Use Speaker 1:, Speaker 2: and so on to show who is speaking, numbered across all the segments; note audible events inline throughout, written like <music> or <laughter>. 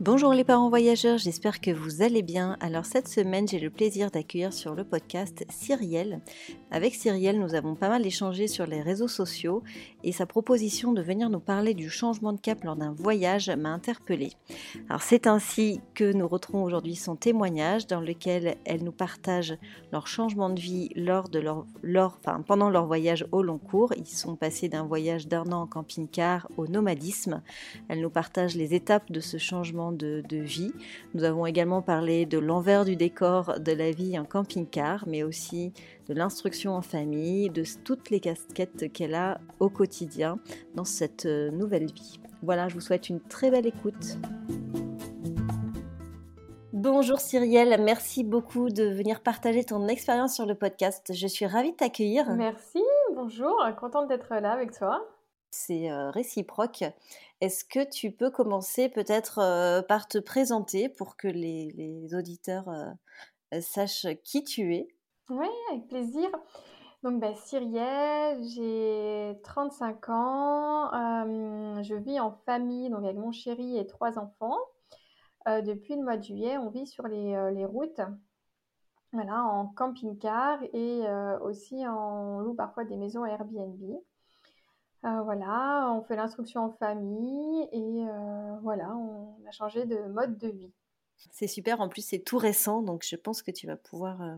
Speaker 1: Bonjour les parents voyageurs, j'espère que vous allez bien. Alors cette semaine, j'ai le plaisir d'accueillir sur le podcast Cyrielle. Avec Cyrielle, nous avons pas mal échangé sur les réseaux sociaux et sa proposition de venir nous parler du changement de cap lors d'un voyage m'a interpellée. Alors c'est ainsi que nous retrouvons aujourd'hui son témoignage dans lequel elle nous partage leur changement de vie lors de leur, pendant leur voyage au long cours. Ils sont passés d'un voyage d'un an en camping-car au nomadisme. Elle nous partage les étapes de ce changement de, vie. Nous avons également parlé de l'envers du décor de la vie en camping-car, mais aussi de l'instruction en famille, de toutes les casquettes qu'elle a au quotidien dans cette euh, nouvelle vie. Voilà, je vous souhaite une très belle écoute. Bonjour Cyrielle, merci beaucoup de venir partager ton expérience sur le podcast. Je suis ravie de t'accueillir.
Speaker 2: Merci, bonjour, contente d'être là avec toi.
Speaker 1: C'est réciproque. Est-ce que tu peux commencer peut-être par te présenter pour que les, auditeurs sachent qui tu es?
Speaker 2: Oui, avec plaisir. Donc, bah, Cyrielle, j'ai 35 ans. je vis en famille, donc avec mon chéri et trois enfants. depuis le mois de juillet, on vit sur les, les routes, voilà, en camping-car et aussi on loue parfois des maisons Airbnb. Euh, voilà, on fait l'instruction en famille et euh, voilà, on a changé de mode de vie.
Speaker 1: C'est super, en plus c'est tout récent, donc je pense que tu vas pouvoir euh,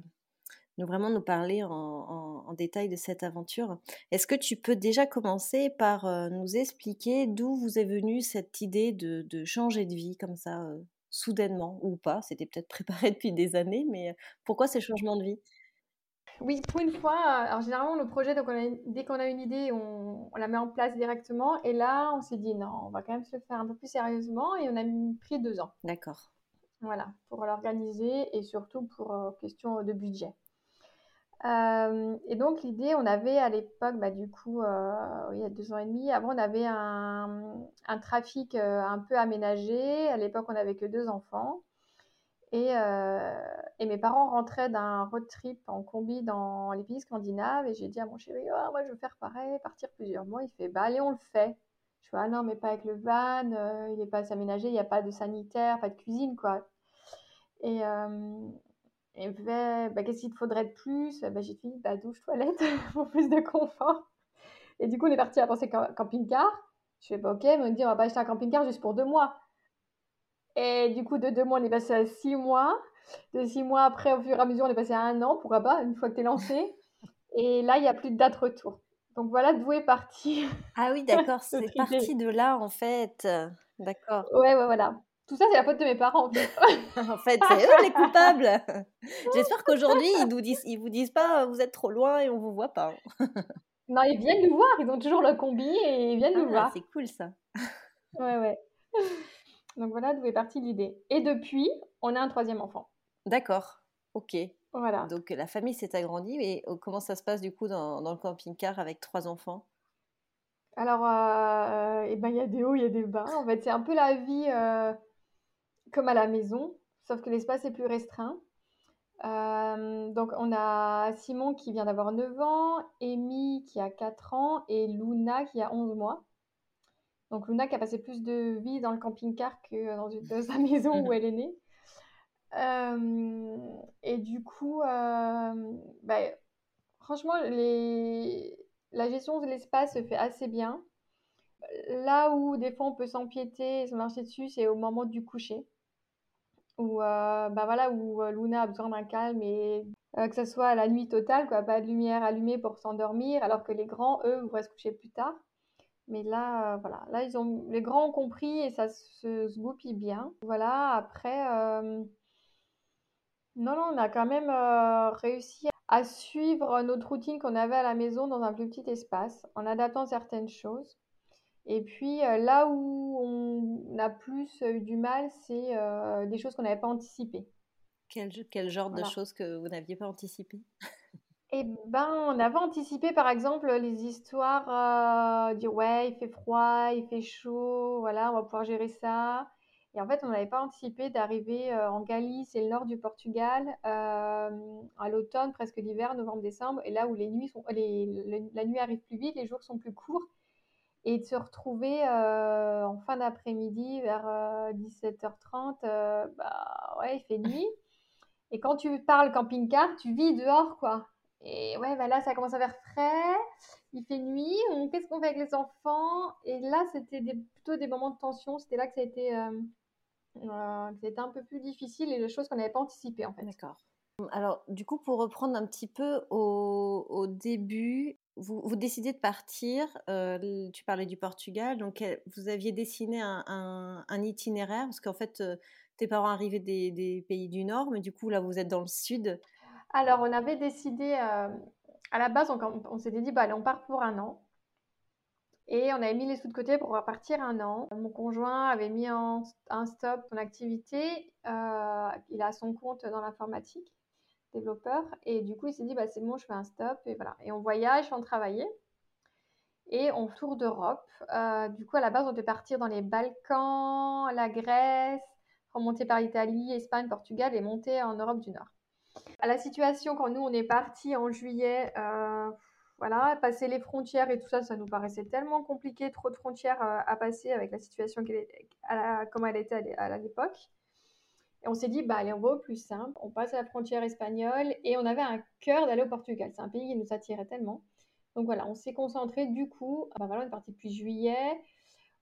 Speaker 1: nous vraiment nous parler en, détail de cette aventure. Est-ce que tu peux déjà commencer par nous expliquer d'où vous est venue cette idée de, de changer de vie comme ça, soudainement ou pas? C'était peut-être préparé <laughs> depuis des années, mais pourquoi ces changements de vie?
Speaker 2: Oui, pour une fois, euh, alors généralement le projet, donc dès qu'on a une idée, on, la met en place directement. Et là, on s'est dit non, on va quand même se le faire un peu plus sérieusement et on a pris deux ans.
Speaker 1: D'accord.
Speaker 2: Voilà, pour l'organiser et surtout pour euh, question de budget. Euh, et donc l'idée, on avait à l'époque, bah, du coup, il y a deux ans et demi, avant on avait un, un trafic un peu aménagé. À l'époque, on n'avait que deux enfants. Euh, et, mes parents rentraient d'un road trip en combi dans les pays scandinaves et j'ai dit à mon chéri, oh, moi je veux faire pareil, partir plusieurs mois. Il fait, bah allez, on le fait. Je fais, ah non, mais pas avec le van, euh, il n'est pas aménagé, il n'y a pas de sanitaire, pas de cuisine, quoi. Et, euh, et bah, qu'est-ce qu'il te faudrait de plus? Bah, J'ai dit, bah, douche, toilette, <laughs> pour plus de confort. Et du coup, on est parti à penser camping-car. Je fais, bah, ok, mais on dit, on va pas acheter un camping-car juste pour deux mois. Et du coup, de deux mois, on est passé à six mois. De six mois après, au fur et à mesure, on est passé à un an, pourquoi pas, une fois que tu es lancé. Et là, il n'y a plus de date retour. Donc voilà d'où est parti. <laughs>
Speaker 1: Ah oui, d'accord, c'est parti de là en fait. D'accord.
Speaker 2: Ouais, ouais, voilà. Tout ça, c'est la faute de mes parents. En fait, <laughs>
Speaker 1: en fait c'est eux les coupables. <laughs> J'espère qu'aujourd'hui, ils ne disent, ils vous disent pas vous êtes trop loin et on vous voit pas.
Speaker 2: non, ils viennent nous voir. Ils ont toujours le combi et ils viennent nous ah, voir.
Speaker 1: C'est cool ça.
Speaker 2: Ouais, ouais. Donc voilà d'où est partie l'idée. Et depuis, on a un troisième enfant.
Speaker 1: D'accord, ok. Voilà. Donc la famille s'est agrandie, mais oh, comment ça se passe du coup dans, le camping-car avec trois enfants?
Speaker 2: Alors, euh, eh ben, il y a des hauts, il y a des bas. En fait, c'est un peu la vie euh, comme à la maison, sauf que l'espace est plus restreint. Euh, donc on a Simon qui vient d'avoir 9 ans, Amy qui a 4 ans et Luna qui a 11 mois. Donc Luna qui a passé plus de vie dans le camping-car que dans, une, sa <laughs> maison où elle est née. Euh, et du coup, euh, bah, franchement, la gestion de l'espace se fait assez bien. Là où des fois on peut s'empiéter et se marcher dessus, c'est au moment du coucher. Où, euh, bah voilà, Luna a besoin d'un calme et que ce soit la nuit totale, quoi, pas de lumière allumée pour s'endormir, alors que les grands, eux, voudraient se coucher plus tard. Mais là, euh, voilà, là, ils ont, les grands ont compris et ça se, se goupille bien. Voilà, après, euh, non, non, on a quand même euh, réussi à suivre notre routine qu'on avait à la maison dans un plus petit espace, en adaptant certaines choses. Et puis, là où on a plus eu du mal, c'est des choses qu'on n'avait pas anticipées.
Speaker 1: Quel, quel genre de choses que vous n'aviez pas anticipées?
Speaker 2: Eh ben, on avait anticipé, par exemple, les histoires, heu, dire: «Ouais, il fait froid, il fait chaud, voilà, on va pouvoir gérer ça» et en fait, on n'avait pas anticipé d'arriver, heu, en Galice et le nord du Portugal, hem, à l'automne, presque l'hiver, novembre-décembre et là où les nuits sont la nuit arrive plus vite, les jours sont plus courts et de se retrouver, heu, en fin d'après-midi vers, heu, 17:30, heu, bah, ouais, il fait nuit. Et quand tu parles camping-car, tu vis dehors, quoi et ouais, bah, là, ça commence à faire frais, il fait nuit, qu'est-ce qu'on fait avec les enfants? Et là, c'était plutôt des moments de tension, c'était là que ça a été, a été un peu plus difficile et des choses qu'on n'avait pas anticipées, en fait.
Speaker 1: D'accord. Alors, du coup, pour reprendre un petit peu au début, vous vous décidez de partir, heu, l tu parlais du Portugal, donc vous aviez dessiné un itinéraire parce qu'en fait, tes parents arrivaient des pays du nord, mais du coup, là, vous êtes dans le sud.
Speaker 2: Alors, on avait décidé, hem, à la base, on on s'était dit: «Bah, on part pour 1 an» et on avait mis les sous de côté pour partir 1 an. Mon conjoint avait mis en un stop son activité, heu, il a son compte dans l'informatique, développeur et du coup, il s'est dit: «Bah, c'est bon, je fais un stop» et voilà on voyage sans travailler et on tour d'Europe. Heu, du coup, à la base, on devait partir dans les Balkans, la Grèce, remonter par l'Italie, Espagne, Portugal et monter en Europe du Nord. À la situation quand nous, on est partis en juillet, heu, voilà, passer les frontières et tout ça, ça nous paraissait tellement compliqué, trop de frontières, heu, à passer avec la situation qu'elle est à elle était à l'époque et on s'est dit: «Bah, allez, on va au plus simple, on passe la frontière espagnole» et on avait un cœur d'aller au Portugal. C'est un pays qui nous attirait tellement. Donc voilà, on s'est concentré du coup, bah, voilà, on est parti depuis juillet,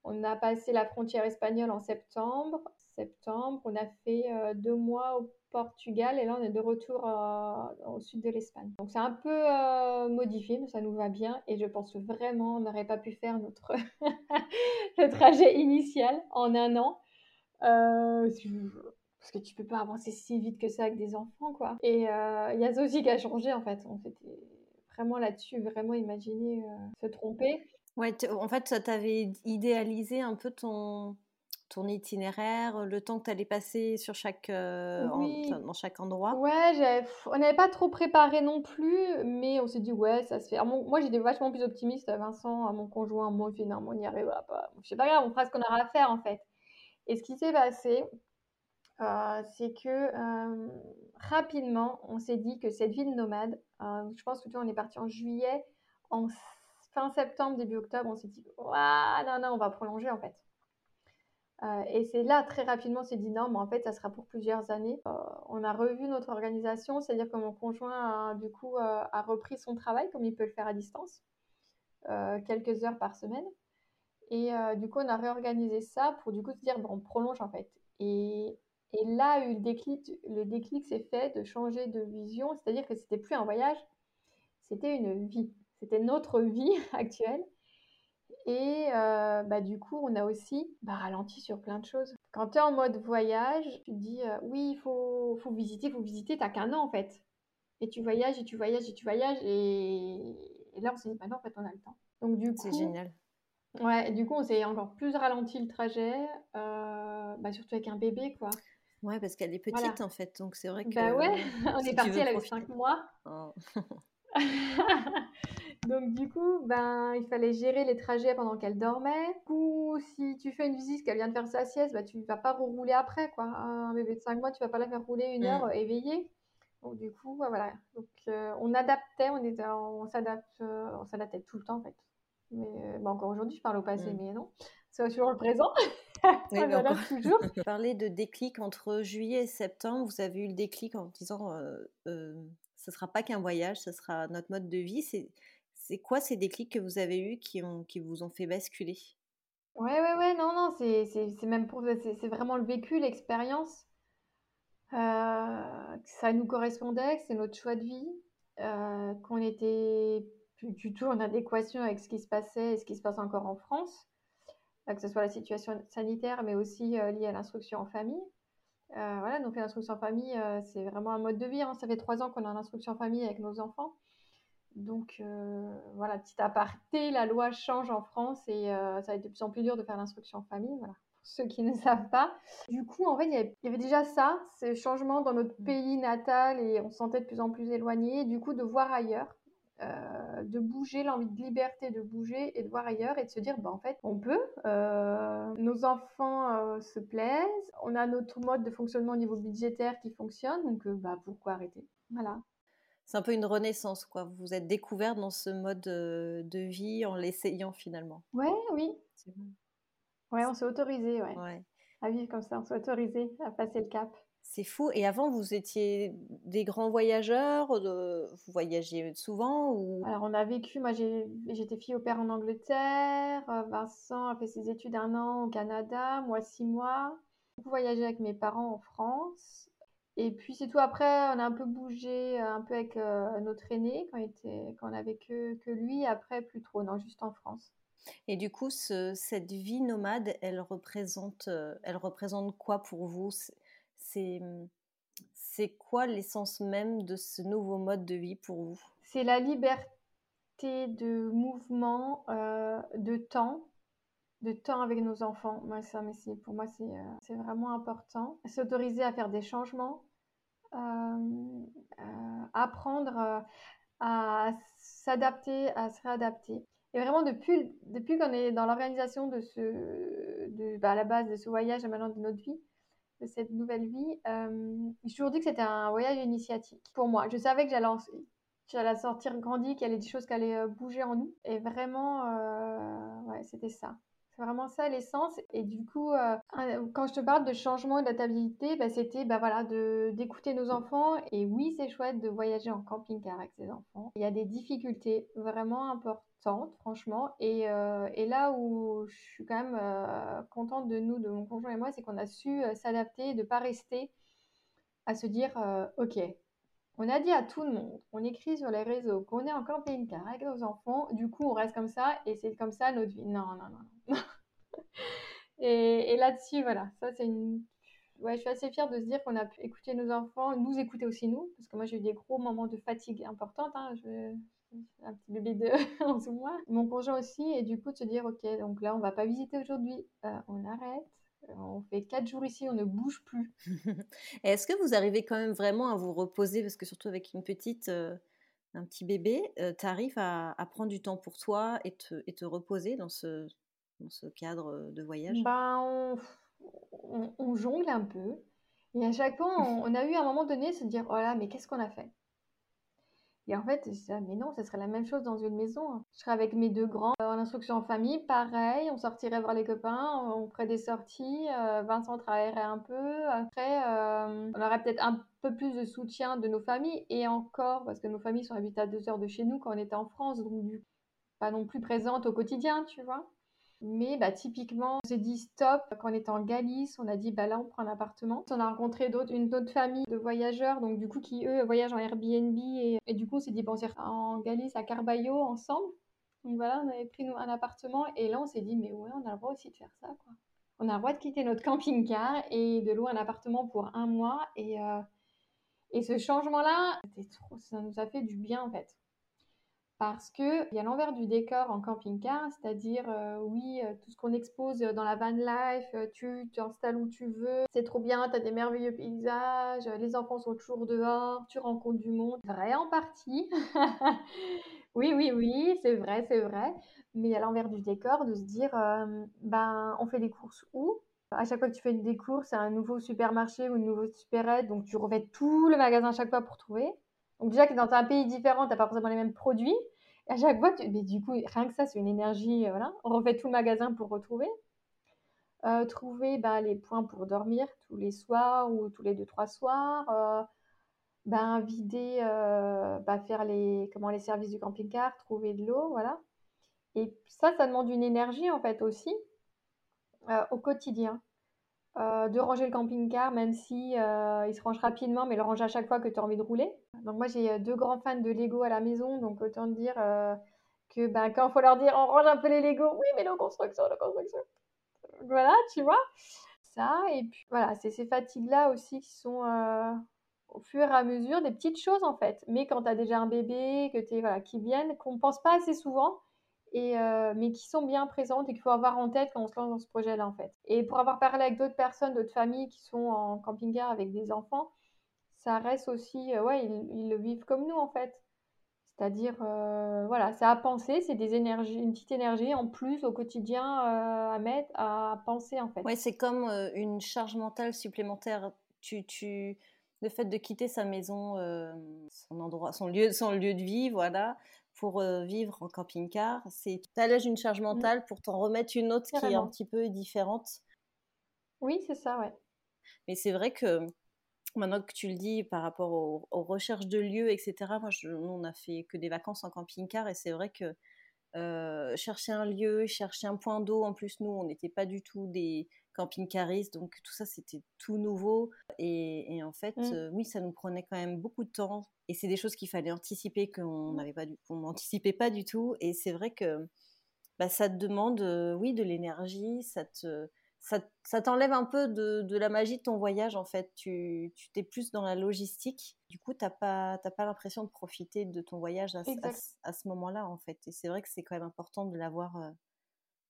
Speaker 2: on a passé la frontière espagnole en septembre. Septembre, on a fait, heu, 2 mois au Portugal et là, on est de retour, heu, au sud de l'Espagne. Donc c'est un peu, heu, modifié, mais ça nous va bien et je pense vraiment on n'aurait pas pu faire notre <laughs> le trajet initial en 1 an, heu, parce que tu peux pas avancer si vite que ça avec des enfants, quoi et il y a aussi qui a changé, en fait. On s'était vraiment là-dessus, vraiment imaginé, heu, se tromper.
Speaker 1: Ouais, en fait, tu avais idéalisé un peu ton ton itinéraire, le temps que tu allais passer sur chaque,
Speaker 2: Oui.
Speaker 1: enfin, dans chaque endroit?
Speaker 2: Ouais, on n'avait pas trop préparé non plus, mais on s'est dit: «Ouais, ça se fait». Alors mon moi, j'étais vachement plus optimiste, Vincent, mon conjoint, moi, fait: «Non, on n'y arrivera pas». C'est pas grave, on fera ce qu'on aura à faire, en fait et ce qui s'est passé, heu, c'est que, rapidement, on s'est dit que cette vie de nomade, je pense que tu vois, on est partis en juillet, en fin septembre, début octobre, on s'est dit: «Waouh, non, non, on va prolonger, en fait». Heu et c'est là, très rapidement, on s'est dit: «Non, mais en fait, ça sera pour plusieurs années». Heu, on a revu notre organisation, c'est-à-dire que mon conjoint a, du coup, heu, a repris son travail comme il peut le faire à distance, quelques heures par semaine et du coup, on a réorganisé ça pour, du coup, se dire: «Bon, on prolonge, en fait» et et là, le déclic le déclic s'est fait de changer de vision, c'est-à-dire que c'était plus un voyage, c'était une vie. C'était notre vie <laughs> actuelle et heu, bah, du coup, on a aussi, bah, ralenti sur plein de choses. Quand tu es en mode voyage, tu te dis, heu: «Oui, il faut faut visiter, il faut visiter», tu as qu'1 an, en fait et tu voyages et tu voyages et tu voyages et et là, on s'est dit: «Bah, non, en fait, on a le temps». Donc du
Speaker 1: C'est
Speaker 2: coup
Speaker 1: génial.
Speaker 2: ouais, du coup, on s'est encore plus ralenti le trajet, heu, bah, surtout avec un bébé, quoi.
Speaker 1: Ouais, parce qu'elle est
Speaker 2: Voilà.
Speaker 1: petite, en fait, donc c'est vrai
Speaker 2: Bah, ouais,
Speaker 1: que <laughs>
Speaker 2: on est
Speaker 1: si tu
Speaker 2: partis,
Speaker 1: veux
Speaker 2: elle avait
Speaker 1: profiter
Speaker 2: 5 mois.
Speaker 1: oh. <laughs> <laughs>
Speaker 2: Donc du coup, ben, il fallait gérer les trajets pendant qu'elle dormait. Du coup, si tu fais une visite, qu'elle vient de faire sa sieste, bah, tu vas pas rerouler après, quoi. Un bébé de 5 mois, tu vas pas la faire rouler 1
Speaker 1: Mmh.
Speaker 2: heure éveillée. Donc du coup, voilà. Donc heu, on adaptait, on était on s'adapte, heu, on s'adaptait tout le temps, en fait. Mais encore aujourd'hui, je parle au passé,
Speaker 1: Mmh.
Speaker 2: mais non, c'est toujours le présent. <laughs>
Speaker 1: Oui,
Speaker 2: s'adapte toujours. <laughs>
Speaker 1: parlais de déclic entre juillet et septembre, vous avez eu le déclic en disant, «Ce sera pas qu'un voyage, ce sera notre mode de vie». C'est c'est quoi ces déclics que vous avez eus qui vous ont fait basculer?
Speaker 2: Ouais, ouais, ouais, non, non, c'est même pour c'est vraiment le vécu, l'expérience. Que ça nous correspondait, que c'est notre choix de vie, heu, qu'on était plus du tout en adéquation avec ce qui se passait et ce qui se passe encore en France, heu, que ce soit la situation sanitaire, mais aussi, heu, liée à l'instruction en famille. Voilà, donc l'instruction en famille, c'est vraiment un mode de vie, hein. Ça fait 3 ans qu'on en instruction en famille avec nos enfants Donc voilà, petit aparté, la loi change en France et ça va être de plus en plus dur de faire l'instruction en famille. Voilà ceux qui ne <laughs> savent pas. Du coup, en fait, il y avait, déjà ça, ces changements dans notre pays natal et on se sentait de plus en plus éloigné. Du coup, de voir ailleurs, euh, de bouger, l'envie de liberté de bouger et de voir ailleurs et de se dire, bah, en fait, on peut. Euh, nos enfants euh, se plaisent, on a notre mode de fonctionnement au niveau budgétaire qui fonctionne, donc bah, pourquoi arrêter? Voilà.
Speaker 1: C'est un peu une renaissance, quoi. Vous vous êtes découvert dans ce mode de vie en l'essayant finalement.
Speaker 2: Ouais, oui. Ouais, on s'est autorisé, ouais. À vivre comme ça, on s'est autorisé à passer le cap.
Speaker 1: C'est fou. Et avant, vous étiez des grands voyageurs Vous voyagiez souvent ou...
Speaker 2: Alors, on a vécu, moi j'étais fille au père en Angleterre, euh, Vincent a fait ses études un an au Canada, moi six mois. Beaucoup voyagé avec mes parents en France. Et puis c'est tout. Après, on a un peu bougé, euh, un peu avec euh, notre aîné quand, était, quand on avait que, que lui. Après, plus trop, non, juste en France.
Speaker 1: Et du coup, cette vie nomade, elle représente, euh, elle représente quoi pour vous? C'est c'est quoi l'essence même de ce nouveau mode de vie pour vous?
Speaker 2: C'est la liberté de mouvement, euh, de temps, de temps avec nos enfants. Moi, ça, mais pour moi, c'est euh, vraiment important. S'autoriser à faire des changements, apprendre à s'adapter, à se réadapter. Et vraiment, depuis, depuis qu'on est dans l'organisation de ce, de, bah, à la base de ce voyage à maintenant de notre vie, de cette nouvelle vie, euh, j'ai toujours dit que c'était un voyage initiatique pour moi. Je savais que j'allais, j'allais sortir grandi, qu'il y avait des choses qui allaient euh, bouger en nous. Et vraiment, euh, ouais, c'était ça. Vraiment ça l'essence. Et du coup, euh, quand je te parle de changement et d'adaptabilité, bah, c'était bah, voilà, d'écouter nos enfants. Et oui, c'est chouette de voyager en camping-car avec ses enfants. Il y a des difficultés vraiment importantes, franchement. Et, euh, et là où je suis quand même euh, contente de nous, de mon conjoint et moi, c'est qu'on a su s'adapter de ne pas rester à se dire, OK, on a dit à tout le monde, on écrit sur les réseaux qu'on est en camping-car avec nos enfants, du coup on reste comme ça et c'est comme ça notre vie. Non, non, non. <laughs> et, là-dessus, voilà, ça c'est une. Ouais, je suis assez fière de se dire qu'on a pu écouter nos enfants, nous écouter aussi nous, parce que moi j'ai eu des gros moments de fatigue importante. Hein. Un petit bébé de <laughs> 11 mois. Mon conjoint aussi, et du coup de se dire, ok, donc là on va pas visiter aujourd'hui, euh, on arrête, on fait quatre jours ici, on ne bouge plus. <laughs>
Speaker 1: Est-ce que vous arrivez quand même vraiment à vous reposer Parce que surtout avec une petite, euh, un petit bébé, euh, tu arrives à, prendre du temps pour toi et te, et te reposer dans ce, dans ce cadre de voyage?
Speaker 2: Ben, on, jongle un peu. Et à chaque fois, on, a eu à un moment donné se dire, oh là, mais qu'est-ce qu'on a fait? Et en fait, je mais non, ce serait la même chose dans une maison. Hein. Je serais avec mes deux grands en instruction en famille, pareil, on sortirait voir les copains, on ferait des sorties, euh, Vincent travaillerait un peu. Après, euh, on aurait peut-être un peu plus de soutien de nos familles et encore, parce que nos familles sont habitées à deux heures de chez nous quand on était en France, donc du, pas non plus présentes au quotidien, tu vois. Mais bah, typiquement, on s'est dit stop quand on était en Galice. On a dit bah là, on prend un appartement. On a rencontré une autre famille de voyageurs, donc du coup, qui eux voyagent en Airbnb. Et, du coup, on s'est dit bon, on en Galice à Carballo ensemble. Donc voilà, on avait pris un appartement. Et là, on s'est dit mais ouais, on a le droit aussi de faire ça, quoi. On a le droit de quitter notre camping-car et de louer un appartement pour un mois. Et, euh, et ce changement-là, ça nous a fait du bien en fait parce qu'il y a l'envers du décor en camping-car, c'est-à-dire, euh, oui, euh, tout ce qu'on expose dans la van life, euh, tu t'installes où tu veux, c'est trop bien, tu as des merveilleux paysages, les enfants sont toujours dehors, tu rencontres du monde. Vrai en partie. <laughs> oui, oui, oui, c'est vrai, c'est vrai. Mais il y a l'envers du décor de se dire, ben, on fait des courses où? À chaque fois que tu fais des courses, c'est un nouveau supermarché ou une nouvelle supérette, donc tu refais tout le magasin à chaque fois pour trouver. Donc déjà que dans un pays différent, tu n'as pas forcément les mêmes produits. À chaque fois, mais du coup, rien que ça, c'est une énergie. Euh, voilà. On refait tout le magasin pour retrouver. Euh, trouver bah, les points pour dormir tous les soirs ou tous les deux, trois soirs. Euh, bah, vider, bah, faire les, comment, les services du camping-car, trouver de l'eau, voilà. Et ça, ça demande une énergie en fait aussi au quotidien. Euh, de ranger le camping-car, même si euh, il se range rapidement, mais le range à chaque fois que tu as envie de rouler. Donc moi j'ai euh, deux grands fans de Lego à la maison, donc autant dire que ben, quand il faut leur dire on range un peu les Lego, oui mais la construction, la construction. Voilà, tu vois. Ça, et puis voilà, c'est ces fatigues-là aussi qui sont au fur et à mesure des petites choses en fait. Mais quand tu as déjà un bébé, que voilà, qui viennent, qu'on ne pense pas assez souvent, et, euh, mais qui sont bien présentes et qu'il faut avoir en tête quand on se lance dans ce projet-là en fait. Et pour avoir parlé avec d'autres personnes, d'autres familles qui sont en camping-car avec des enfants, ça reste aussi, euh, ouais, ils, le vivent comme nous en fait. C'est-à-dire, euh, voilà, c'est à penser, c'est des énergies, une petite énergie en plus au quotidien à mettre, à penser en fait.
Speaker 1: Ouais, c'est comme une charge mentale supplémentaire. Tu, tu, le fait de quitter sa maison, son endroit, son lieu, son lieu de vie, voilà, pour vivre en camping-car, c'est allèges une charge mmh. mentale pour t'en remettre une autre qui est un petit peu différente.
Speaker 2: Oui, c'est ça, ouais.
Speaker 1: Mais c'est vrai que maintenant que tu le dis par rapport aux, recherches de lieux, etc., moi, je, nous, on a fait que des vacances en camping-car et c'est vrai que chercher un lieu, chercher un point d'eau, en plus, nous, on n'était pas du tout des camping-caristes, donc tout ça, c'était tout nouveau. Et, en fait, mmh. oui, ça nous prenait quand même beaucoup de temps et c'est des choses qu'il fallait anticiper qu'on mmh. n'avait pas, qu'on n'anticipait pas du tout. Et c'est vrai que bah, ça te demande, euh, oui, de l'énergie, ça te, ça, t'enlève un peu de, la magie de ton voyage en fait. Tu, t'es plus dans la logistique. Du coup, t'as pas, pas l'impression de profiter de ton voyage à, ce moment-là en fait. Et c'est vrai que c'est quand même important de l'avoir, euh,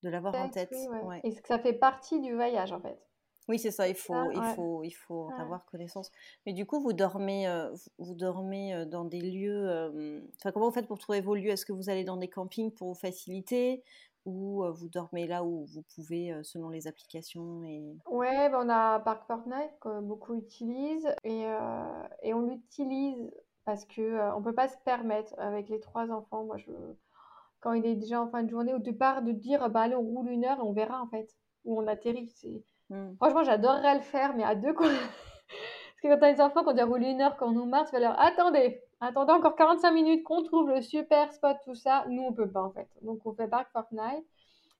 Speaker 1: de l'avoir en tête.
Speaker 2: Et que ça fait partie du voyage en fait.
Speaker 1: Oui, c'est ça, il faut, il faut, il faut avoir connaissance. Mais du coup, vous dormez, euh, vous dormez euh, dans des lieux. Euh, comment vous faites pour trouver vos lieux? Est-ce que vous allez dans des campings pour vous faciliter? Ou vous dormez là où vous pouvez selon les applications et...
Speaker 2: Ouais, bah, on a Park Fortnite que beaucoup utilisent et, et on l'utilise parce que on peut pas se permettre avec les trois enfants. Moi, je quand il est déjà en fin de journée au départ de dire bah allez on roule une heure et on verra en fait où on atterrit. Hmm. Franchement, j'adorerais le faire, mais à deux, quoi. Parce que quand t'as des enfants, quand ils roulent une heure, quand on nous marche, tu vas leur attendez, attendez encore 45 minutes qu'on trouve le super spot, tout ça. Nous, on peut pas, en fait. Donc, on fait Park Fortnite.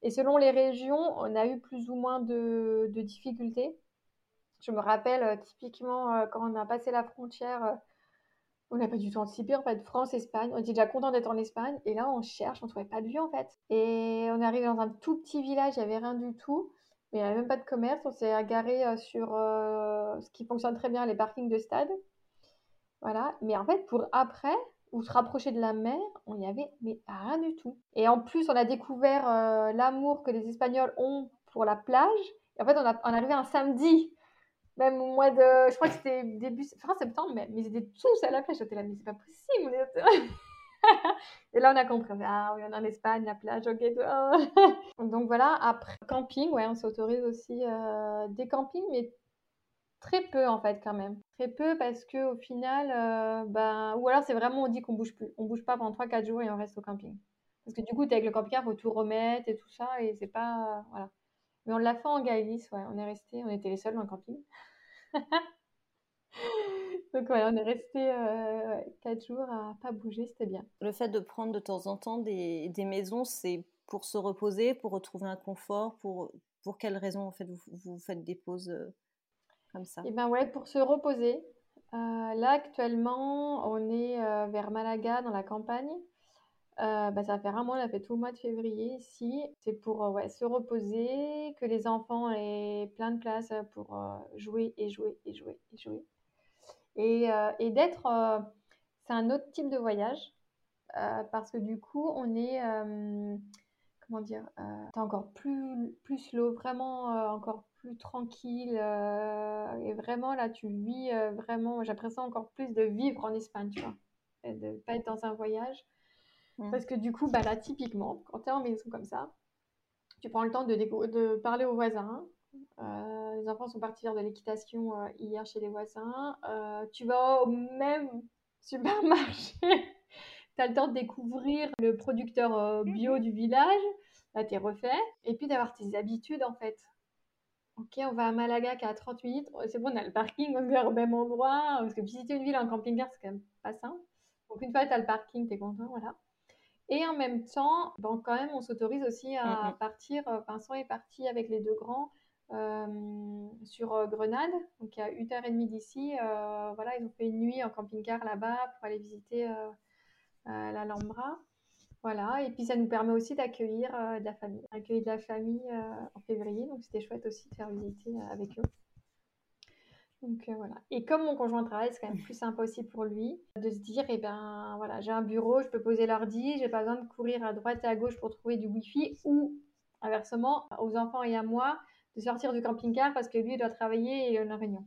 Speaker 2: Et selon les régions, on a eu plus ou moins de, difficultés. Je me rappelle euh, typiquement euh, quand on a passé la frontière, euh, on n'a pas du tout anticipé en fait France-Espagne. On était déjà content d'être en Espagne et là on cherche, on trouvait pas de lieu en fait. Et on est arrivé dans un tout petit village, il n'y avait rien du tout il n'y avait même pas de commerce. On s'est agarré euh, sur euh, ce qui fonctionne très bien, les parkings de stade. Voilà. Mais en fait, pour après, ou se rapprocher de la mer, on n'y avait mais rien du tout. Et en plus, on a découvert euh, l'amour que les Espagnols ont pour la plage. En fait, on, a, on est arrivé un samedi, même au mois de. Je crois que c'était début. Fin septembre, mais, mais ils étaient tous à la plage. J'étais là, mais c'est pas possible. <laughs> et là, on a compris. Ah oui, on est en Espagne, la plage, ok. <laughs> Donc voilà, après camping, ouais, on s'autorise aussi euh, des campings, mais très peu en fait quand même. Très peu parce que au final, euh, ben, ou alors c'est vraiment on dit qu'on bouge plus. On bouge pas pendant 3-4 jours et on reste au camping. Parce que du coup, es avec le camping-car, faut tout remettre et tout ça, et c'est pas. voilà. Mais on l'a fait en Galice, ouais. On est resté, on était les seuls dans le camping. <laughs> Donc voilà, on est resté euh, quatre jours à pas bouger, c'était bien.
Speaker 1: Le fait de prendre de temps en temps des, des maisons, c'est pour se reposer, pour retrouver un confort, pour, pour quelles raisons en fait vous, vous faites des pauses euh, comme ça?
Speaker 2: Eh bien ouais, pour se reposer. Euh, là actuellement, on est vers Malaga dans la campagne. bah, ça va faire un mois, on a fait tout le mois de février ici. C'est pour ouais, se reposer, que les enfants aient plein de place pour jouer et jouer et jouer et jouer. Euh, et, d'être, euh, c'est un autre type de voyage euh, parce que du coup, on est, comment dire, c'est encore plus, plus slow, vraiment encore plus tranquille. et vraiment, là, tu vis vraiment, j'apprécie encore plus de vivre en Espagne, tu vois, et de pas être dans un voyage. Mmh. Parce que du coup, bah, là, typiquement, quand tu es en maison comme ça, tu prends le temps de, de parler aux voisins, euh, les enfants sont partis faire de l'équitation euh, hier chez les voisins. Euh, tu vas au même supermarché. <laughs> tu as le temps de découvrir le producteur bio du village. Là, tu es refait. Et puis d'avoir tes habitudes en fait. Ok, on va à Malaga qui est à 30 minutes. C'est bon, on a le parking, on est au même endroit. Parce que visiter une ville en camping-car, c'est quand même pas simple. Donc, une fois que tu as le parking, tu es content, voilà. Et en même temps, bon, quand même, on s'autorise aussi à mm. partir. Vincent est parti avec les deux grands sur euh, Grenade, donc à une heure et demie d'ici. Euh, voilà, ils ont fait une nuit en camping-car là-bas pour aller visiter l'Alhambra. Voilà, et puis ça nous permet aussi d'accueillir de la famille. Accueillir de la famille en février, donc c'était chouette aussi de faire visiter avec eux. Donc voilà. Et comme mon conjoint travaille, c'est quand même plus sympa aussi pour lui de se dire, eh ben voilà, j'ai un bureau, je peux poser l'ordi, j'ai pas besoin de courir à droite et à gauche pour trouver du wifi ou inversement aux enfants et à moi de sortir du camping-car parce que lui doit travailler et a une réunion.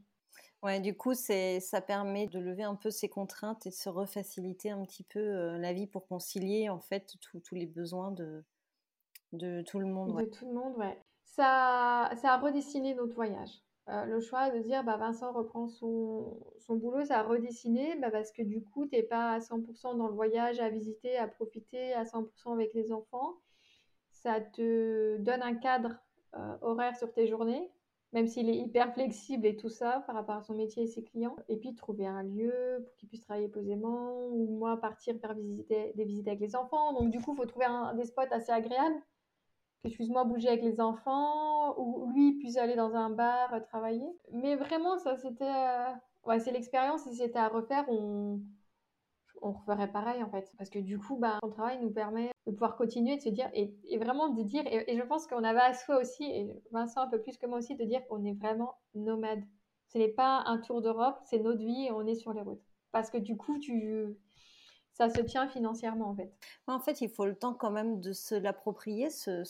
Speaker 1: Ouais, du coup, c'est, ça permet de lever un peu ses contraintes et de se refaciliter un petit peu euh, la vie pour concilier en fait tous les besoins de, de tout le monde.
Speaker 2: De tout le monde, ouais. Ça, ça a redessiné notre voyage. Euh, le choix de dire bah, Vincent reprend son, son boulot, ça a redessiné bah, parce que du coup, tu n'es pas à 100% dans le voyage, à visiter, à profiter à 100% avec les enfants. Ça te donne un cadre euh, horaire sur tes journées, même s'il est hyper flexible et tout ça par rapport à son métier et ses clients. Et puis trouver un lieu pour qu'il puisse travailler posément, ou moi partir faire visiter, des visites avec les enfants. Donc du coup, il faut trouver un, des spots assez agréables que je puisse moi bouger avec les enfants, ou lui puisse aller dans un bar euh, travailler. Mais vraiment, ça c'était... Euh, ouais, c'est l'expérience, si c'était à refaire, on on referait pareil en fait. Parce que du coup, bah, travail nous permet de pouvoir continuer, de se dire, et, vraiment de dire, et, je pense qu'on avait à soi aussi, et Vincent un peu plus que moi aussi, de dire qu'on est vraiment nomade. Ce n'est pas un tour d'Europe, c'est notre vie et on est sur les routes. Parce que du coup, tu, ça se tient financièrement en fait.
Speaker 1: En fait, il faut le temps quand même de se l'approprier, ce,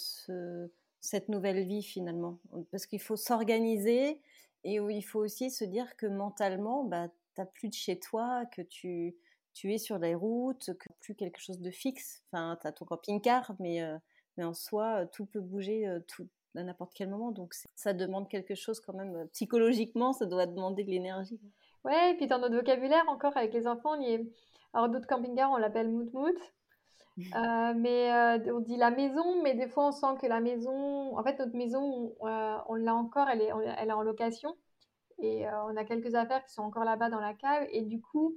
Speaker 1: cette nouvelle vie finalement. Parce qu'il faut s'organiser et il faut aussi se dire que mentalement, bah, tu n'as plus de chez toi, que tu tu es sur les routes, que plus quelque chose de fixe. Enfin, tu as ton camping-car, mais, euh, mais en soi, euh, tout peut bouger euh, tout, à n'importe quel moment. Donc, ça demande quelque chose quand même. psychologiquement, ça doit demander de l'énergie.
Speaker 2: Ouais, et puis dans notre vocabulaire, encore avec les enfants, on y est... Alors, d'autres camping-cars, on l'appelle mout-mout. <laughs> mais on dit la maison, mais des fois on sent que la maison, en fait notre maison, on l'a encore, elle est, elle est en location et on a quelques affaires qui sont encore là-bas dans la cave et du coup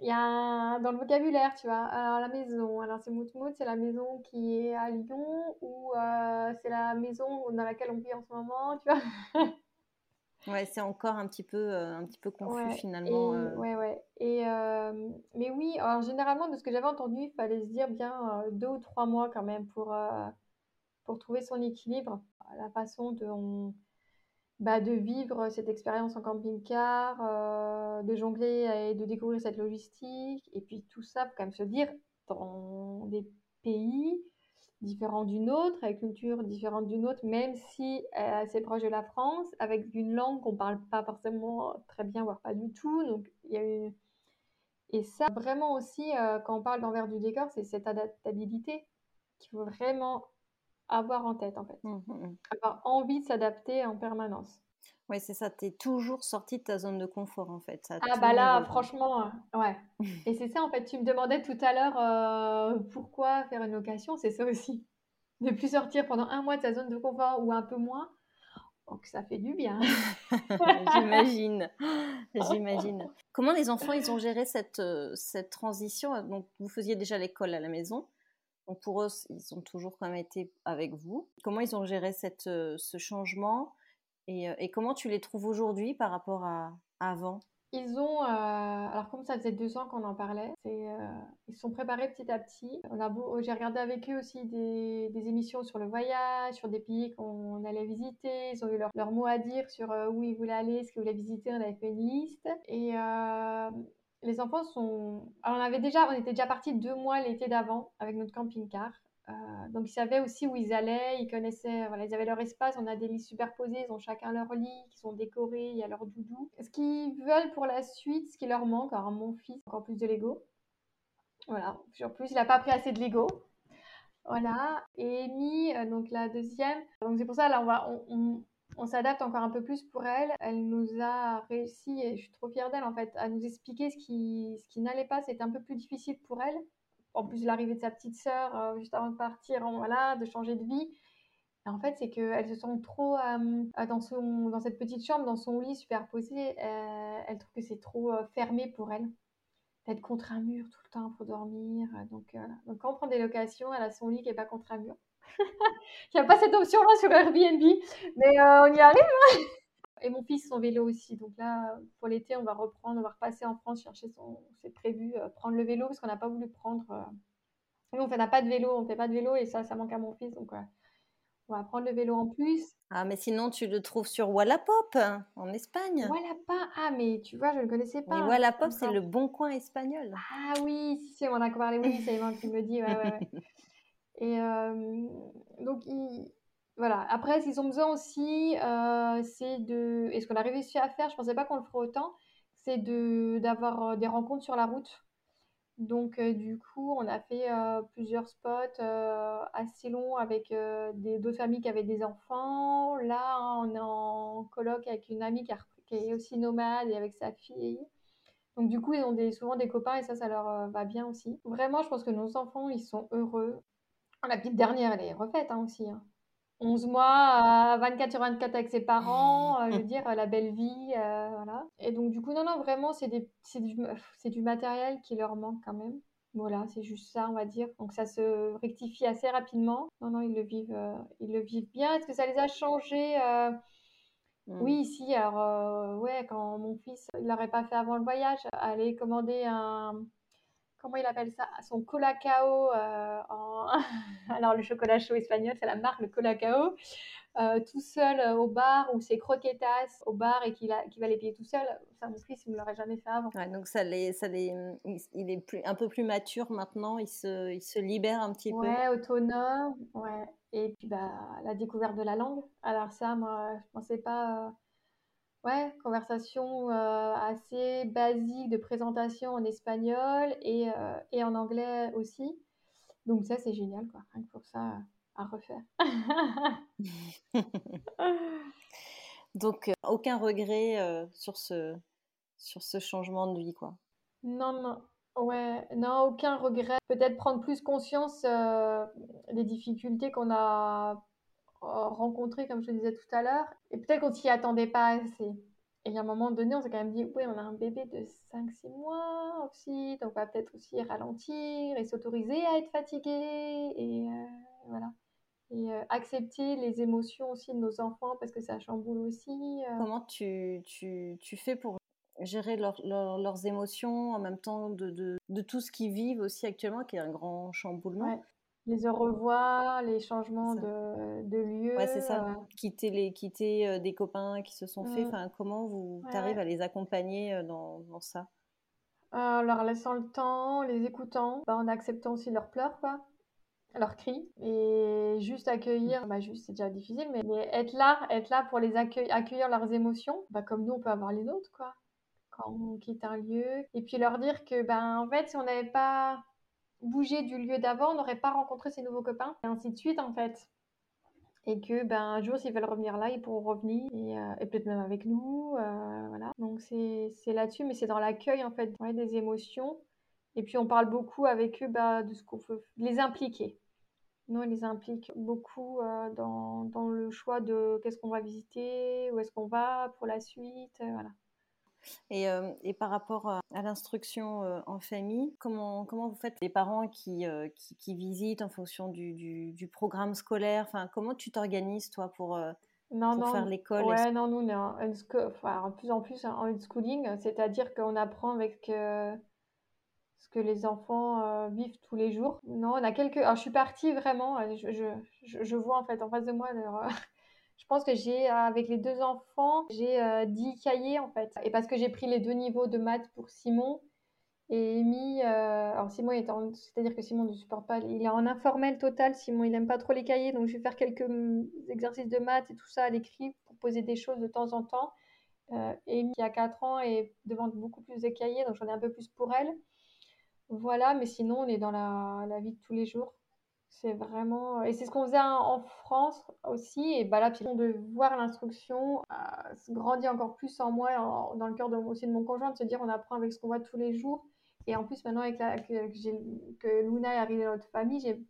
Speaker 2: il y a dans le vocabulaire, tu vois. Alors, la maison, alors c'est Moutmout, c'est la maison qui est à Lyon ou euh, c'est la maison dans laquelle on vit en ce moment, tu vois. <laughs>
Speaker 1: ouais, c'est encore un petit peu, euh, un petit peu confus finalement.
Speaker 2: Et, euh. Ouais, ouais. Et, mais oui, alors généralement, de ce que j'avais entendu, il fallait se dire bien deux ou trois mois quand même pour, pour trouver son équilibre. La façon de. Bah, de vivre cette expérience en camping-car, euh, de jongler et de découvrir cette logistique. Et puis tout ça, faut quand même se dire, dans des pays différents du nôtre, avec une culture différente du nôtre, même si est assez proche de la France, avec une langue qu'on parle pas forcément très bien, voire pas du tout. Donc il y a une... Et ça, vraiment aussi, euh, quand on parle d'envers du décor, c'est cette adaptabilité qu'il faut vraiment avoir en tête, en fait. Mmh, mmh, mmh. Avoir envie de s'adapter en permanence.
Speaker 1: Oui, c'est ça, tu es toujours sorti de ta zone de confort, en fait.
Speaker 2: ah, bah là, franchement, euh, ouais. <laughs> Et c'est ça, en fait, tu me demandais tout à l'heure euh, pourquoi faire une location, c'est ça aussi. <laughs> Ne plus sortir pendant un mois de sa zone de confort ou un peu moins, donc ça fait du bien. <laughs>
Speaker 1: J'imagine, j'imagine. Comment les enfants, ils ont géré cette, euh, cette transition? Donc, vous faisiez déjà l'école à la maison donc pour eux, ils ont toujours quand même été avec vous. Comment ils ont géré euh, ce changement et, euh, et, comment tu les trouves aujourd'hui par rapport à, avant?
Speaker 2: Ils ont, euh, alors comme ça faisait deux ans qu'on en parlait, ils se sont préparés petit à petit. On a j'ai regardé avec eux aussi des, des, émissions sur le voyage, sur des pays qu'on allait visiter. Ils ont eu leur, leur mot à dire sur où ils voulaient aller, ce qu'ils voulaient visiter. On avait fait une liste et les enfants sont. Alors on avait déjà, on était déjà partis deux mois l'été d'avant avec notre camping-car. Euh, donc ils savaient aussi où ils allaient, ils connaissaient, voilà, ils avaient leur espace. On a des lits superposés, ils ont chacun leur lit, qui sont décorés, il y a leur doudou. Ce qu'ils veulent pour la suite, ce qui leur manque, alors mon fils, encore plus de Lego. Voilà, en plus il n'a pas pris assez de Lego. Voilà, et Amy, euh, donc la deuxième. Donc c'est pour ça, là, on va, s'adapte encore un peu plus pour elle. Elle nous a réussi, et je suis trop fière d'elle en fait, à nous expliquer ce qui, ce qui n'allait pas. C'était un peu plus difficile pour elle. En plus l'arrivée de sa petite sœur, euh, juste avant de partir, voilà, de changer de vie. en fait, c'est qu'elle se sent trop euh, dans, son, dans cette petite chambre, dans son lit superposé. Euh, elle trouve que c'est trop fermé pour elle. D'être contre un mur tout le temps pour dormir. Donc, donc, quand on prend des locations, elle a son lit qui n'est pas contre un mur. <laughs> Il n'y a pas cette option-là sur Airbnb, mais euh, on y arrive. Hein. Et mon fils, son vélo aussi. Donc là, pour l'été, on va reprendre, on va repasser en France chercher son. C'est prévu, euh, prendre le vélo parce qu'on n'a pas voulu prendre. Euh, Nous, on n'a pas de vélo, on ne fait pas de vélo et ça, ça manque à mon fils. Donc On va prendre le vélo en plus.
Speaker 1: Ah, mais sinon, tu le trouves sur Wallapop, en Espagne.
Speaker 2: Wallapop Ah, mais tu vois, je ne connaissais pas.
Speaker 1: Mais Wallapop, c'est le bon coin espagnol.
Speaker 2: Ah oui, si, si, on en a parlé. Oui, c'est Yvan qui me le dit. Ouais, ouais, ouais. <laughs> Et euh, donc, voilà. Après, ce qu'ils ont besoin aussi, euh, c'est de. Et ce qu'on a réussi à faire, je ne pensais pas qu'on le ferait autant, c'est d'avoir euh, des rencontres sur la route. Donc, du coup, on a fait plusieurs spots assez longs avec d'autres familles qui avaient des enfants. Là, on est en colloque avec une amie qui, est aussi nomade et avec sa fille. Donc, du coup, ils ont souvent des copains et ça, ça leur va bien aussi. Vraiment, je pense que nos enfants, ils sont heureux. La petite dernière, elle est refaite hein, aussi. 11 hein. mois, 24 sur 24 avec ses parents, <laughs> euh, je veux dire, la belle vie, euh, voilà. Et donc, du coup, non, non, vraiment, c'est du, du matériel qui leur manque quand même. Voilà, c'est juste ça, on va dire. Donc, ça se rectifie assez rapidement. Non, non, ils le vivent, euh, ils le vivent bien. Est-ce que ça les a changés mm. Oui, si. Alors, ouais, quand mon fils, il l'aurait pas fait avant le voyage, aller commander un comment il appelle ça? Son colacao. Euh, en... <laughs> Alors, le chocolat chaud espagnol, c'est la marque, le colacao. Euh, tout seul euh, au bar ou ses croquetas au bar et qu'il va les payer tout seul, ça, mon fils, il ne l'aurait jamais fait avant.
Speaker 1: donc, ça les, ça les, il, est plus, un peu plus mature maintenant, il se, il se libère un petit peu.
Speaker 2: Ouais, autonome. Ouais. Et puis, bah, la découverte de la langue. Alors, ça, moi, je ne pensais pas Ouais, conversation euh, assez basique de présentation en espagnol et, euh, et en anglais aussi. Donc ça, c'est génial, quoi. Rien que pour ça, à refaire. <laughs>
Speaker 1: Donc, euh, aucun regret sur, ce, sur ce changement de vie, quoi?
Speaker 2: Non, non. Ouais, non, aucun regret. Peut-être prendre plus conscience des difficultés qu'on a rencontré, comme je te disais tout à l'heure. Et peut-être qu'on s'y attendait pas assez. Et à un moment donné, on s'est quand même dit, oui, on a un bébé de 5-6 mois aussi, donc on va peut-être aussi ralentir et s'autoriser à être fatigué. Et euh, voilà. Et euh, accepter les émotions aussi de nos enfants parce que ça chamboule aussi.
Speaker 1: Euh. Comment tu, tu, tu, fais pour gérer leurs émotions en même temps de, de, de tout ce qu'ils vivent aussi actuellement, qui est un grand chamboulement?
Speaker 2: Les au revoir, les changements de, de lieu.
Speaker 1: Ouais, c'est ça. Euh. Quitter, les, quitter euh, des copains qui se sont faits. Mmh. Enfin, comment vous arrivez à les accompagner euh, dans, dans ça?
Speaker 2: En leur laissant le temps, les écoutant, bah, en acceptant aussi leurs pleurs, quoi leurs cris et juste accueillir bah juste c'est déjà difficile mais, être là être là pour les accueillir accueillir leurs émotions bah comme nous on peut avoir les nôtres quoi quand on quitte un lieu et puis leur dire que ben en fait si on n'avait pas bouger du lieu d'avant, n'aurait pas rencontré ses nouveaux copains, et ainsi de suite en fait. Et que ben, un jour, s'ils veulent revenir là, ils pourront revenir, et, euh, peut-être même avec nous. Euh, voilà. Donc c'est là-dessus, mais c'est dans l'accueil en fait des émotions. Et puis on parle beaucoup avec eux bah, de ce qu'on peut les impliquer. Nous, on les implique beaucoup euh, dans, dans, le choix de qu'est-ce qu'on va visiter, où est-ce qu'on va pour la suite. voilà.
Speaker 1: Et, euh, et, par rapport à, l'instruction euh, en famille, comment, comment vous faites les parents qui, euh, qui, qui, visitent en fonction du, du, du programme scolaire? Enfin, Comment tu t'organises, toi, pour, non, pour faire l'école?
Speaker 2: Ouais, non, nous, on est en, enfin, plus en plus en unschooling, c'est-à-dire qu'on apprend avec ce que les enfants vivent tous les jours. Non, on a quelques... Alors, je suis partie vraiment, je, je, je, vois en fait en face de moi leur je pense que j'ai, euh, avec les deux enfants, j'ai euh, 10 cahiers en fait. Et parce que j'ai pris les deux niveaux de maths pour Simon et mis. Euh, alors Simon est en. C'est-à-dire que Simon ne supporte pas. Il est en informel total. Simon, il n'aime pas trop les cahiers. Donc je vais faire quelques mm, exercices de maths et tout ça à l'écrit pour poser des choses de temps en temps. Euh, Amy, qui a 4 ans, et demande beaucoup plus de cahiers. Donc j'en ai un peu plus pour elle. Voilà, mais sinon, on est dans la, la vie de tous les jours. C'est vraiment. Et c'est ce qu'on faisait en France aussi. Et bah là, de voir l'instruction euh, grandir encore plus en moi, dans le cœur de, aussi de mon conjoint, de se dire on apprend avec ce qu'on voit tous les jours. Et en plus, maintenant, avec la, que, Luna est arrivée dans notre famille, j'ai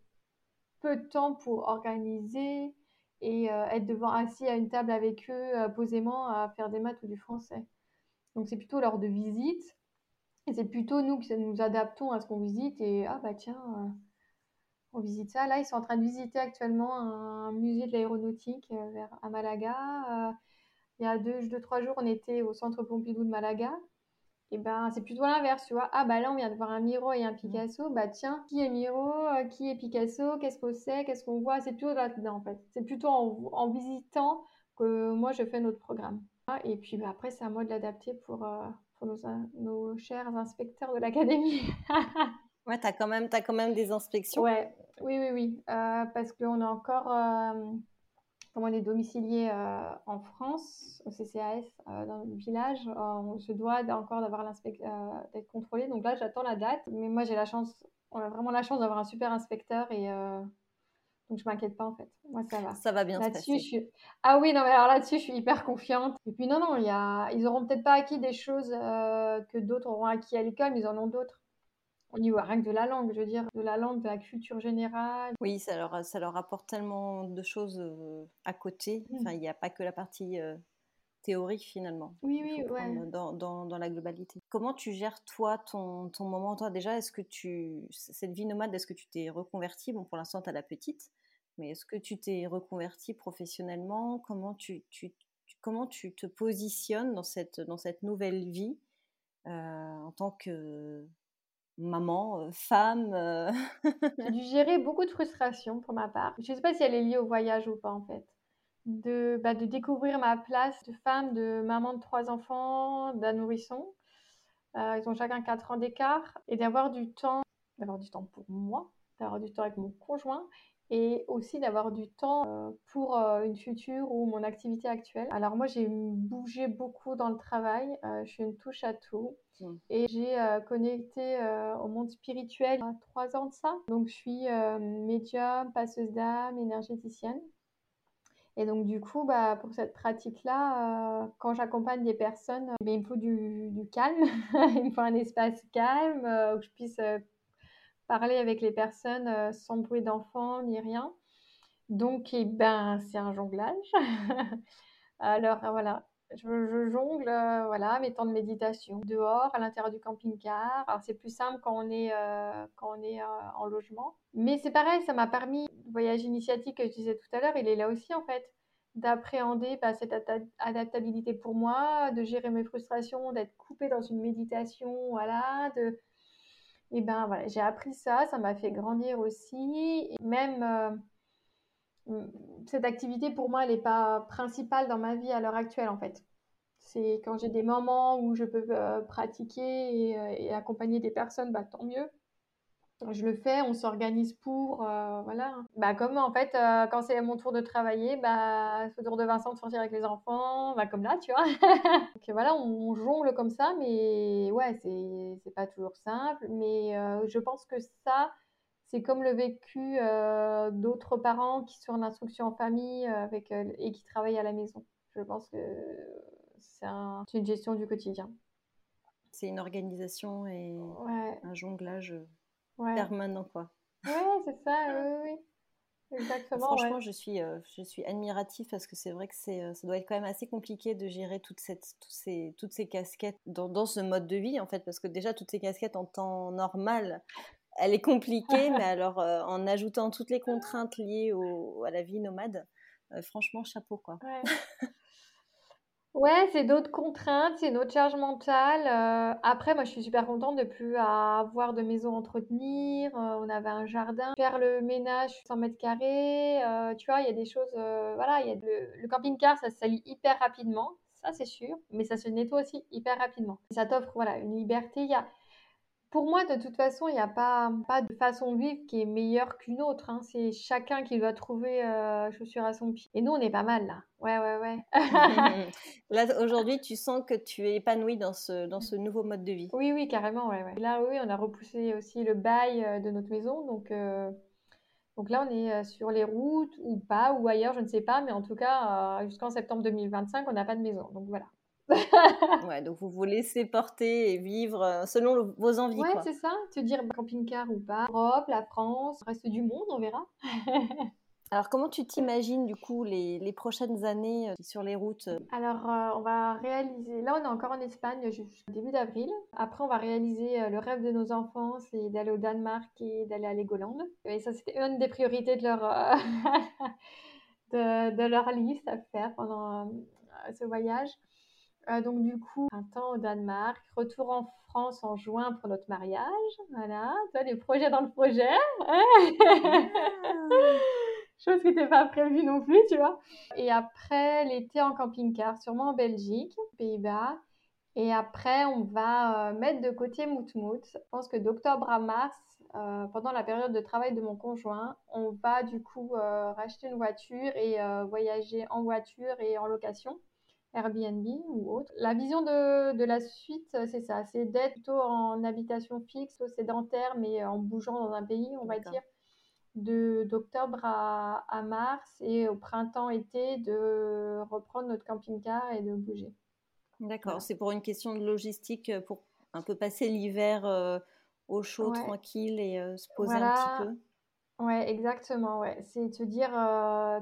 Speaker 2: peu de temps pour organiser et euh, être devant assis à une table avec eux euh, posément à faire des maths ou du français. Donc c'est plutôt lors de visite. Et c'est plutôt nous qui nous adaptons à ce qu'on visite. Et ah bah tiens on visite ça. Là, ils sont en train de visiter actuellement un musée de l'aéronautique euh, vers, à Malaga. Euh, il y a deux, deux, trois jours, on était au centre Pompidou de Malaga. et ben c'est plutôt l'inverse, tu vois. Ah bah là on vient de voir un Miro et un Picasso, bah tiens, qui est Miro, euh, qui est Picasso, qu'est-ce qu'on sait, qu'est-ce qu'on voit, c'est plutôt là-dedans en fait. C'est plutôt en, visitant que moi je fais notre programme. Et puis bah, après c'est à moi de l'adapter pour, pour nos, nos, chers inspecteurs de l'académie. <laughs>
Speaker 1: ouais, tu as, quand même, as quand même des inspections.
Speaker 2: Ouais, oui, oui, oui. Euh, parce qu'on a encore comme on est domicilié euh, en France, au CCAS, euh, dans le village, euh, on se doit encore d'avoir d'être contrôlé. Donc là, j'attends la date. Mais moi, j'ai la chance, on a vraiment la chance d'avoir un super inspecteur et donc je m'inquiète pas en fait. Moi, ça va.
Speaker 1: Ça va bien.
Speaker 2: Je suis... Ah oui, non, mais alors là-dessus, je suis hyper confiante. Et puis non, non, il y a... ils auront peut-être pas acquis des choses que d'autres auront acquis à l'école, mais ils en ont d'autres au niveau rien que de la langue, je veux dire, de la langue, de la culture générale.
Speaker 1: Oui, ça leur, ça leur apporte tellement de choses euh, à côté. Mmh. Enfin, il n'y a pas que la partie euh, théorique finalement.
Speaker 2: Oui, oui, ouais.
Speaker 1: Dans, dans, dans, la globalité. Comment tu gères toi ton, ton moment? Toi déjà, est-ce que tu, cette vie nomade, est-ce que tu t'es reconverti Bon, pour l'instant, tu as la petite, mais est-ce que tu t'es reconverti professionnellement? Comment tu, tu, comment tu te positionnes dans cette, dans cette nouvelle vie euh, en tant que maman, euh, femme. Euh.
Speaker 2: J'ai dû gérer beaucoup de frustration pour ma part. Je ne sais pas si elle est liée au voyage ou pas en fait. De, bah, découvrir ma place de femme, de maman de trois enfants, d'un nourrisson. Euh, ils ont chacun quatre ans d'écart et d'avoir du temps, d'avoir du temps pour moi, d'avoir du temps avec mon conjoint et aussi d'avoir du temps euh, pour euh, une future ou mon activité actuelle. Alors moi j'ai bougé beaucoup dans le travail, euh, je suis une touche à tout mmh. et j'ai connecté au monde spirituel a trois ans de ça. Donc je suis médium, passeuse d'âme, énergéticienne. Et donc du coup, bah, pour cette pratique-là, quand j'accompagne des personnes, il me faut du, du calme, <laughs> il me faut un espace calme où je puisse parler avec les personnes euh, sans bruit d'enfants ni rien. Donc, eh ben, c'est un jonglage. <laughs> Alors, voilà, je, jongle, euh, voilà, mes temps de méditation dehors, à l'intérieur du camping-car. Alors, c'est plus simple quand on est, euh, quand on est en logement. Mais c'est pareil, ça m'a permis, le voyage initiatique que je disais tout à l'heure, il est là aussi, en fait, d'appréhender bah, cette adaptabilité pour moi, de gérer mes frustrations, d'être coupée dans une méditation, voilà, de et ben voilà, j'ai appris ça, ça m'a fait grandir aussi. Et même euh, cette activité, pour moi, elle n'est pas principale dans ma vie à l'heure actuelle, en fait. C'est quand j'ai des moments où je peux euh, pratiquer euh, et, accompagner des personnes, bah, tant mieux je le fais, on s'organise pour, euh, voilà. Bah comme en fait, euh, quand c'est mon tour de travailler, bah c'est au tour de Vincent de sortir avec les enfants, bah comme là, tu vois. <laughs> Donc voilà, on, jongle comme ça, mais ouais, c'est c'est pas toujours simple, mais euh, je pense que ça, c'est comme le vécu d'autres parents qui sont en instruction en famille avec et qui travaillent à la maison. Je pense que c'est une gestion du quotidien.
Speaker 1: C'est une organisation et un jonglage
Speaker 2: ouais.
Speaker 1: permanent, quoi.
Speaker 2: Ouais, c'est ça, oui, oui. Exactement.
Speaker 1: Franchement, je, suis, euh, je suis admiratif parce que c'est vrai que c'est, euh, ça doit être quand même assez compliqué de gérer toute cette, toutes, ces, toutes ces casquettes dans, dans, ce mode de vie, en fait, parce que déjà, toutes ces casquettes en temps normal, elle est compliquée, <laughs> mais alors euh, en ajoutant toutes les contraintes liées au, à la vie nomade, franchement, chapeau, quoi.
Speaker 2: Ouais. <laughs> Ouais, c'est d'autres contraintes, c'est une autre charge mentale. Euh, après, moi, je suis super contente de plus avoir de maison à entretenir. Euh, on avait un jardin, faire le ménage 100 mètres carrés. Euh, tu vois, il y a des choses. voilà, il y a le, le camping-car, ça se hyper rapidement, ça c'est sûr, mais ça se nettoie aussi hyper rapidement. Ça t'offre voilà une liberté. Pour moi, de toute façon, il n'y a pas, pas de façon de vivre qui est meilleure qu'une autre. Hein. C'est chacun qui doit trouver euh, chaussure à son pied. Et nous, on est pas mal là. Ouais, ouais, ouais. <laughs>
Speaker 1: là, aujourd'hui, tu sens que tu es épanouie dans ce, dans ce nouveau mode de vie.
Speaker 2: Oui, oui, carrément. Ouais, ouais. Là, oui, on a repoussé aussi le bail euh, de notre maison. Donc, euh, donc là, on est sur les routes ou pas, ou ailleurs, je ne sais pas. Mais en tout cas, jusqu'en septembre 2025, on n'a pas de maison. Donc voilà. <laughs>
Speaker 1: ouais, donc vous vous laissez porter et vivre euh, selon vos envies.
Speaker 2: Ouais, c'est ça. Te dire camping-car ou pas. Europe, la France, le reste du monde, on verra. <laughs>
Speaker 1: Alors, comment tu t'imagines du coup les, les, prochaines années euh, sur les routes
Speaker 2: Alors, euh, on va réaliser. Là, on est encore en Espagne jusqu'au début d'avril. Après, on va réaliser le rêve de nos enfants c'est d'aller au Danemark et d'aller à Legoland. Et ça, c'était une des priorités de leur, <laughs> de, de, leur liste à faire pendant ce voyage. Euh, donc du coup, un temps au Danemark, retour en France en juin pour notre mariage. Voilà, toi, les projets dans le projet. Ah. <laughs> Chose qui n'était pas prévue non plus, tu vois. Et après, l'été en camping-car, sûrement en Belgique, Pays-Bas. Et après, on va euh, mettre de côté Moutmout. Je pense que d'octobre à mars, euh, pendant la période de travail de mon conjoint, on va du coup racheter une voiture et voyager en voiture et en location. Airbnb ou autre. La vision de, de la suite, c'est ça, c'est d'être plutôt en habitation fixe, sédentaire, mais en bougeant dans un pays, on va dire, de d'octobre à, à, mars et au printemps-été de reprendre notre camping-car et de bouger.
Speaker 1: D'accord, c'est pour une question de logistique, euh, pour un peu passer l'hiver euh, au chaud, tranquille et euh, se poser un petit peu?
Speaker 2: Ouais, exactement. Ouais. C'est te dire,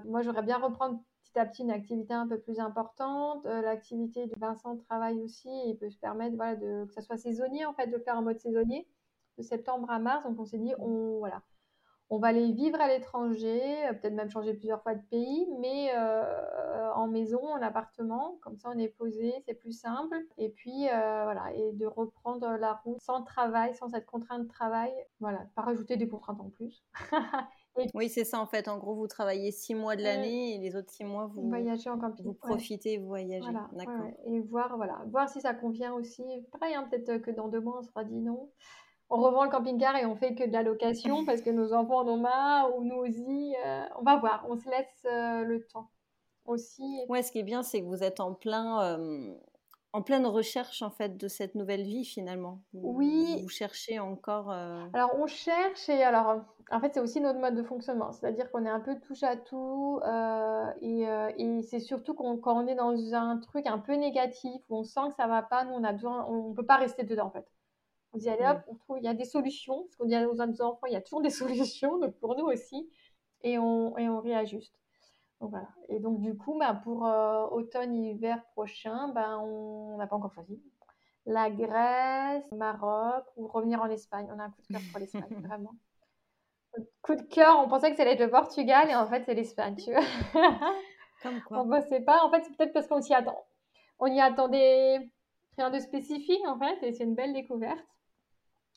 Speaker 2: moi j'aurais bien reprendre petit à petit une activité un peu plus importante. L'activité de Vincent travaille aussi et peut se permettre voilà, de, que ça soit saisonnier en fait, de le faire en mode saisonnier de septembre à mars. Donc on s'est dit, on, voilà, on va aller vivre à l'étranger, euh, peut-être même changer plusieurs fois de pays, mais euh, en maison, en appartement, comme ça on est posé, c'est plus simple. Et puis euh, voilà, et de reprendre la route sans travail, sans cette contrainte de travail, voilà, pas rajouter des contraintes en plus. <laughs>
Speaker 1: Oui, c'est ça en fait. En gros, vous travaillez six mois de l'année et les autres six mois, vous
Speaker 2: voyagez en camping.
Speaker 1: Vous profitez, vous voyagez.
Speaker 2: D'accord. Et voir, voilà, voir si ça convient aussi. Pareil, hein, peut-être que dans deux mois, on sera dit non on revend le camping-car et on fait que de la location <laughs> parce que nos enfants en ont marre ou nous aussi. Euh, on va voir, on se laisse euh, le temps aussi.
Speaker 1: Ouais, ce qui est bien, c'est que vous êtes en plein. Euh, en pleine recherche en fait de cette nouvelle vie finalement.
Speaker 2: oui.
Speaker 1: Vous cherchez encore.
Speaker 2: Alors on cherche et alors en fait c'est aussi notre mode de fonctionnement, c'est-à-dire qu'on est un peu touche à tout et, et c'est surtout quand on est dans un truc un peu négatif où on sent que ça va pas, nous on a besoin, on peut pas rester dedans en fait. On dit, allez hop, on trouve, il y a des solutions. Parce qu'on dit aux enfants, il y a toujours des <laughs> solutions, donc pour nous aussi. Et on, et on réajuste. Voilà. Et donc du coup, bah, pour euh, automne-hiver prochain, bah, on n'a pas encore choisi. La Grèce, Maroc ou revenir en Espagne. On a un coup de cœur pour l'Espagne, <laughs> vraiment. Coup de cœur, on pensait que ça allait être le Portugal et en fait c'est l'Espagne, tu vois. <laughs>
Speaker 1: Comme quoi.
Speaker 2: On ne sait pas. En fait, c'est peut-être parce qu'on s'y attend. On y attendait rien de spécifique en fait et c'est une belle découverte.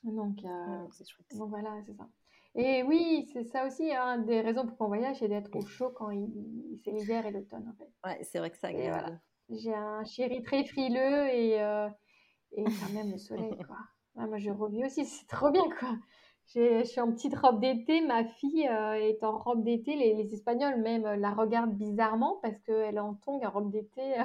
Speaker 2: Donc, euh, donc voilà, c'est ça. Et oui, c'est ça aussi, hein, des raisons pour qu'on voyage, c'est d'être au chaud quand il, c'est l'hiver et l'automne, en fait.
Speaker 1: Ouais, c'est vrai que ça
Speaker 2: voilà. J'ai un chéri très frileux et, euh, et quand même le soleil, quoi. <laughs> moi, je revis aussi, c'est trop bien, quoi. Je suis en petite robe d'été, ma fille euh, est en robe d'été, les, les, Espagnols même la regardent bizarrement parce qu'elle est en tongue, en robe d'été.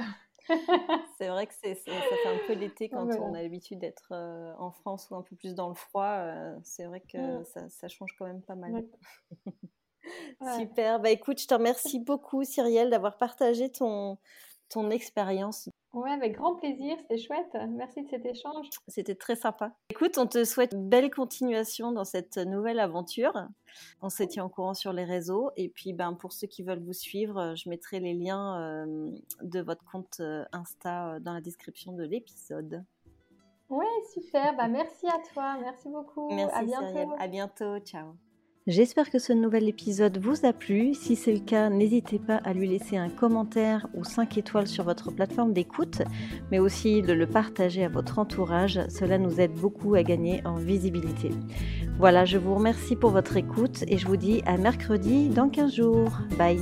Speaker 2: <laughs>
Speaker 1: c'est vrai que c'est, ça fait un peu l'été quand on a l'habitude d'être euh, en France ou un peu plus dans le froid. Euh, c'est vrai que ça, ça, change quand même pas mal. <laughs> Super. Bah écoute, je te remercie beaucoup, Cyrielle, d'avoir partagé ton, ton expérience
Speaker 2: oui, avec grand plaisir, c'était chouette. Merci de cet échange.
Speaker 1: C'était très sympa. Écoute, on te souhaite une belle continuation dans cette nouvelle aventure. On se tient au courant sur les réseaux. Et puis, ben, pour ceux qui veulent vous suivre, je mettrai les liens euh, de votre compte euh, Insta euh, dans la description de l'épisode.
Speaker 2: Oui, super. Bah, merci à toi. Merci beaucoup.
Speaker 1: Merci,
Speaker 2: à bientôt.
Speaker 1: À bientôt. Ciao.
Speaker 3: J'espère que ce nouvel épisode vous a plu. Si c'est le cas, n'hésitez pas à lui laisser un commentaire ou 5 étoiles sur votre plateforme d'écoute, mais aussi de le partager à votre entourage. Cela nous aide beaucoup à gagner en visibilité. Voilà, je vous remercie pour votre écoute et je vous dis à mercredi dans 15 jours. Bye